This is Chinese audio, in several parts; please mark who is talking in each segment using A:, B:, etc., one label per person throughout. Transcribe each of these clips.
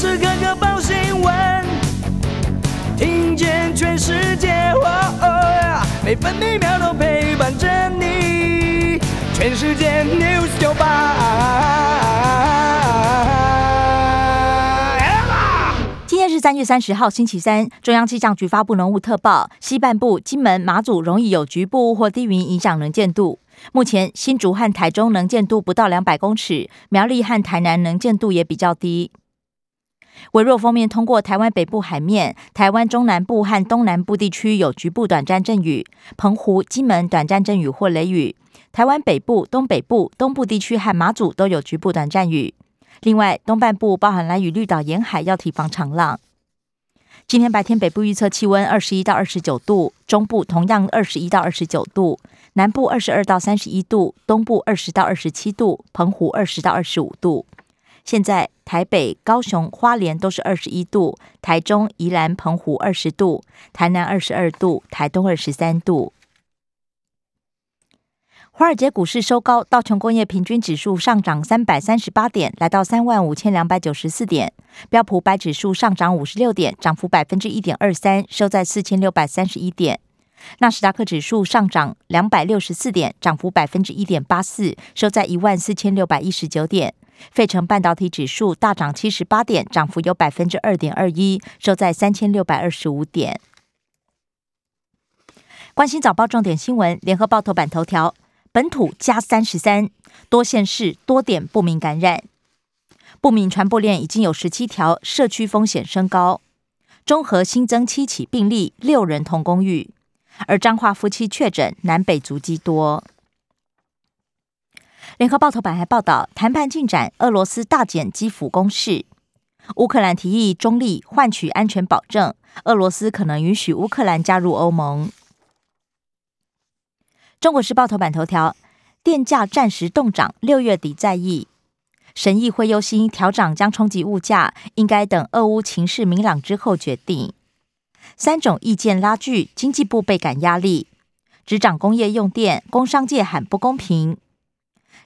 A: 时刻刻报新闻，听见全世界，每分每秒都陪伴着你。全世界 news 九八。
B: 今天是三月三十号，星期三。中央气象局发布浓雾特报，西半部、金门、马祖容易有局部或低云影响能见度。目前新竹和台中能见度不到两百公尺，苗栗和台南能见度也比较低。微弱锋面通过台湾北部海面，台湾中南部和东南部地区有局部短暂阵雨，澎湖、金门短暂阵雨或雷雨。台湾北部、东北部、东部地区和马祖都有局部短暂雨。另外，东半部包含蓝屿、绿岛沿海要提防长浪。今天白天北部预测气温二十一到二十九度，中部同样二十一到二十九度。南部二十二到三十一度，东部二十到二十七度，澎湖二十到二十五度。现在台北、高雄、花莲都是二十一度，台中、宜兰、澎湖二十度，台南二十二度，台东二十三度。华尔街股市收高，道琼工业平均指数上涨三百三十八点，来到三万五千两百九十四点；标普白指数上涨五十六点，涨幅百分之一点二三，收在四千六百三十一点。纳斯达克指数上涨两百六十四点，涨幅百分之一点八四，收在一万四千六百一十九点。费城半导体指数大涨七十八点，涨幅有百分之二点二一，收在三千六百二十五点。关心早报重点新闻，联合报头版头条：本土加三十三，多县市多点不明感染，不明传播链已经有十七条，社区风险升高。中和新增七起病例，六人同公寓。而彰化夫妻确诊，南北足迹多。联合报头版还报道，谈判进展，俄罗斯大减基辅攻势，乌克兰提议中立换取安全保证，俄罗斯可能允许乌克兰加入欧盟。中国时报头版头条，电价暂时冻涨，六月底再议。审议会忧心调涨将冲击物价，应该等俄乌情势明朗之后决定。三种意见拉锯，经济部倍感压力，执掌工业用电，工商界喊不公平。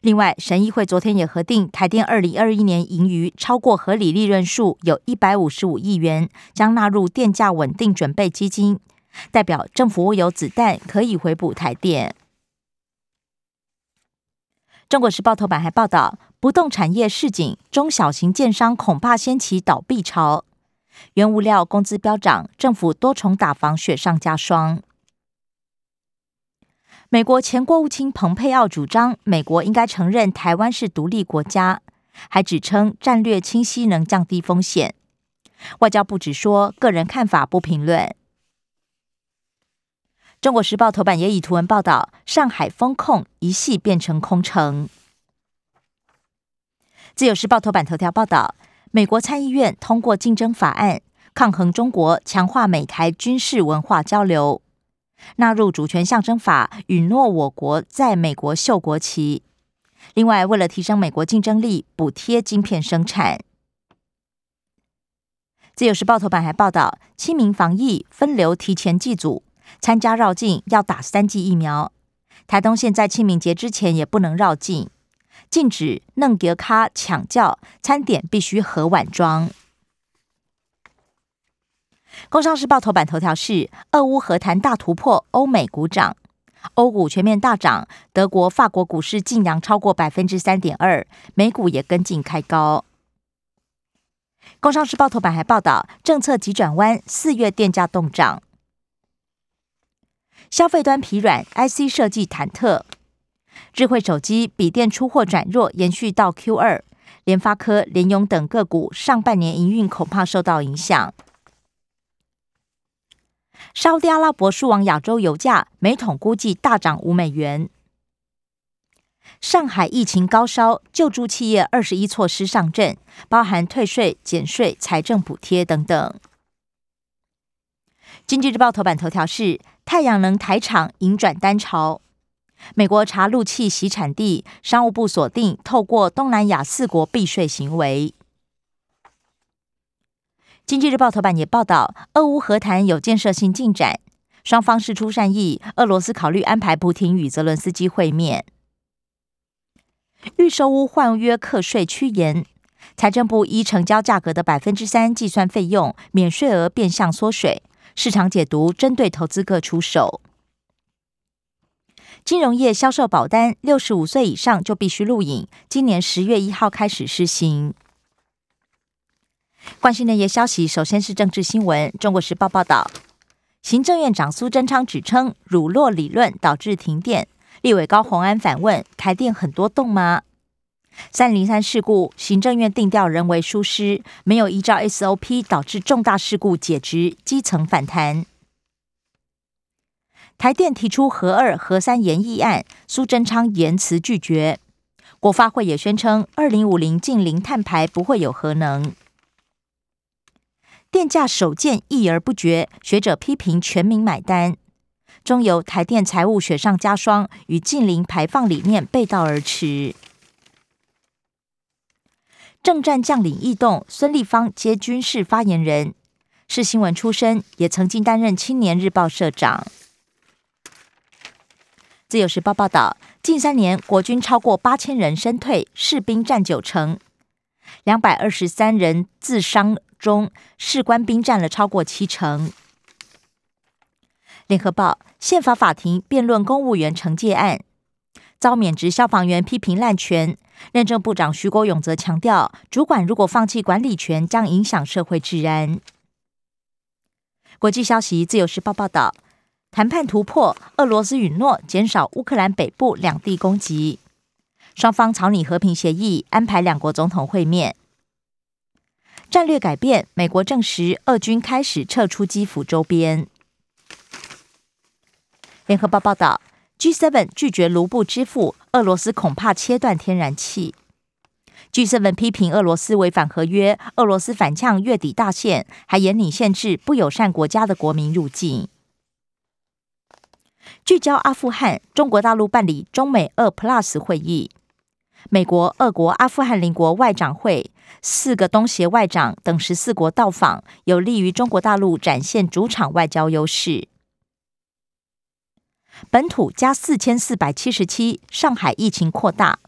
B: 另外，审议会昨天也核定台电二零二一年盈余超过合理利润数，有一百五十五亿元，将纳入电价稳定准备基金，代表政府有子弹可以回补台电。中国时报头版还报道，不动产业市井，中小型建商恐怕掀起倒闭潮。原物料工资飙涨，政府多重打防雪上加霜。美国前国务卿蓬佩奥主张，美国应该承认台湾是独立国家，还指称战略清晰能降低风险。外交部只说个人看法，不评论。中国时报头版也以图文报道，上海封控一系变成空城。自由时报头版头条报道。美国参议院通过竞争法案，抗衡中国，强化美台军事文化交流，纳入主权象征法，允诺我国在美国秀国旗。另外，为了提升美国竞争力，补贴晶片生产。自由时报头版还报道，清明防疫分流提前祭祖，参加绕境要打三剂疫苗。台东县在清明节之前也不能绕境。禁止弄格卡抢教，餐点必须盒碗装。工商时报头版头条是：俄乌和谈大突破，欧美股涨，欧股全面大涨，德国、法国股市净扬超过百分之三点二，美股也跟进开高。工商时报头版还报道，政策急转弯，四月电价动涨，消费端疲软，IC 设计忐忑。智慧手机、笔电出货转弱，延续到 Q 二。联发科、联咏等个股上半年营运恐怕受到影响。沙特阿拉伯输往亚洲油价每桶估计大涨五美元。上海疫情高烧，救助企业二十一措施上阵，包含退税、减税、财政补贴等等。经济日报头版头条是太阳能台厂迎转单潮。美国查陆气洗产地，商务部锁定透过东南亚四国避税行为。经济日报头版也报道，俄乌和谈有建设性进展，双方释出善意，俄罗斯考虑安排普廷与泽伦斯基会面。预售屋换约课税趋严，财政部依成交价格的百分之三计算费用，免税额变相缩水。市场解读针对投资客出手。金融业销售保单，六十五岁以上就必须录影。今年十月一号开始施行。关心内页消息，首先是政治新闻。中国时报报道，行政院长苏贞昌指称乳酪理论导致停电。立委高鸿安反问：台电很多洞吗？三零三事故，行政院定调人为疏失，没有依照 SOP，导致重大事故解职，基层反弹。台电提出核二、核三研议案，苏贞昌言辞拒绝。国发会也宣称，二零五零近零碳排不会有核能。电价首见议而不决，学者批评全民买单。中油台电财务雪上加霜，与近零排放理念背道而驰。政战将领异动，孙立方接军事发言人，是新闻出身，也曾经担任青年日报社长。自由时报报道，近三年国军超过八千人身退，士兵占九成，两百二十三人自伤中，士官兵占了超过七成。联合报，宪法法庭辩论公务员惩戒案，遭免职消防员批评滥权。认证部长徐国勇则强调，主管如果放弃管理权，将影响社会治安。国际消息，自由时报报道，谈判突破，俄罗斯允诺减少乌克兰北部两地攻击，双方草拟和平协议，安排两国总统会面。战略改变，美国证实俄军开始撤出基辅周边。联合报报道。G7 拒绝卢布支付，俄罗斯恐怕切断天然气。G7 批评俄罗斯违反合约，俄罗斯反呛月底大限，还严拟限制不友善国家的国民入境。聚焦阿富汗，中国大陆办理中美二 Plus 会议，美国、俄国、阿富汗邻国外长会四个东协外长等十四国到访，有利于中国大陆展现主场外交优势。本土加四千四百七十七，上海疫情扩大，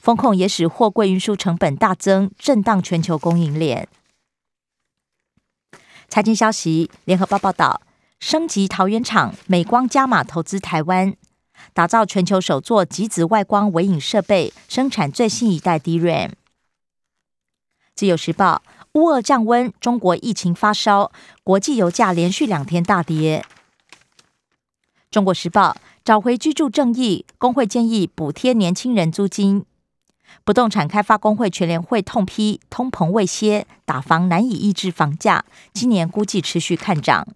B: 风控也使货柜运输成本大增，震荡全球供应链。财经消息，联合报报道，升级桃园厂，美光加码投资台湾，打造全球首座极紫外光微影设备，生产最新一代 DRAM。自由时报，乌俄降温，中国疫情发烧，国际油价连续两天大跌。中国时报找回居住正义，工会建议补贴年轻人租金。不动产开发工会全联会痛批通膨未歇，打房难以抑制房价，今年估计持续看涨。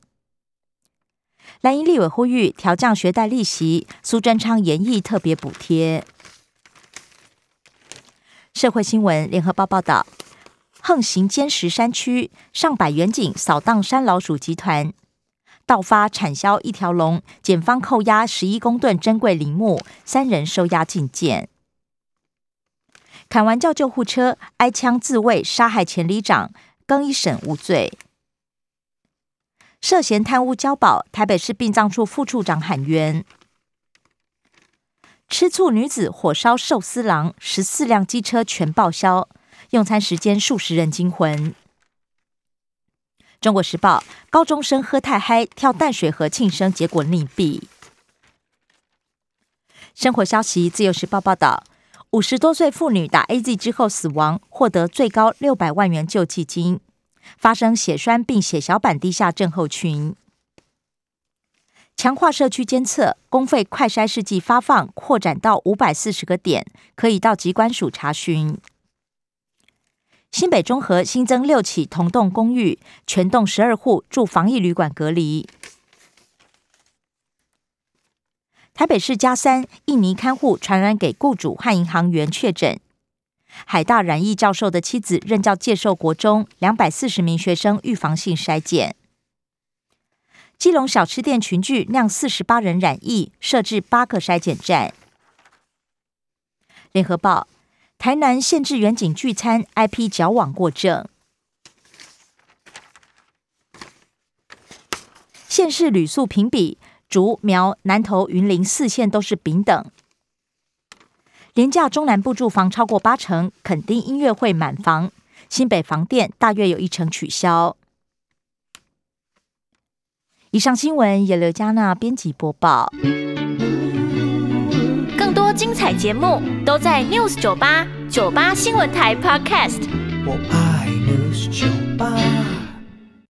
B: 蓝营立委呼吁调降学贷利息，苏贞昌严议特别补贴。社会新闻，联合报报道，横行尖石山区，上百远警扫荡山老鼠集团。盗发产销一条龙，检方扣押十一公吨珍贵林木，三人收押禁见。砍完叫救护车，挨枪自卫，杀害前里长，更一审无罪。涉嫌贪污交保，台北市殡葬处副处长喊冤。吃醋女子火烧寿司郎，十四辆机车全报销，用餐时间数十人惊魂。中国时报：高中生喝太嗨，跳淡水河庆生，结果溺毙。生活消息：自由时报报道，五十多岁妇女打 A Z 之后死亡，获得最高六百万元救济金。发生血栓并血小板低下症候群。强化社区监测，公费快筛试剂发放扩展到五百四十个点，可以到机关署查询。新北中和新增六起同栋公寓，全栋十二户住防疫旅馆隔离。台北市加三印尼看护传染给雇主和银行员确诊。海大染疫教授的妻子任教介寿国中，两百四十名学生预防性筛检。基隆小吃店群聚酿四十八人染疫，设置八个筛检站。联合报。台南限制远景聚餐，IP 矫枉过正。县市旅宿评比，竹苗南投云林四县都是丙等。廉价中南部住房超过八成，肯定音乐会满房，新北房店大约有一成取消。以上新闻由刘嘉娜编辑播报。
C: 更多精彩节目都在 News 九八九八新闻台 Podcast。
A: 我爱 News 酒吧。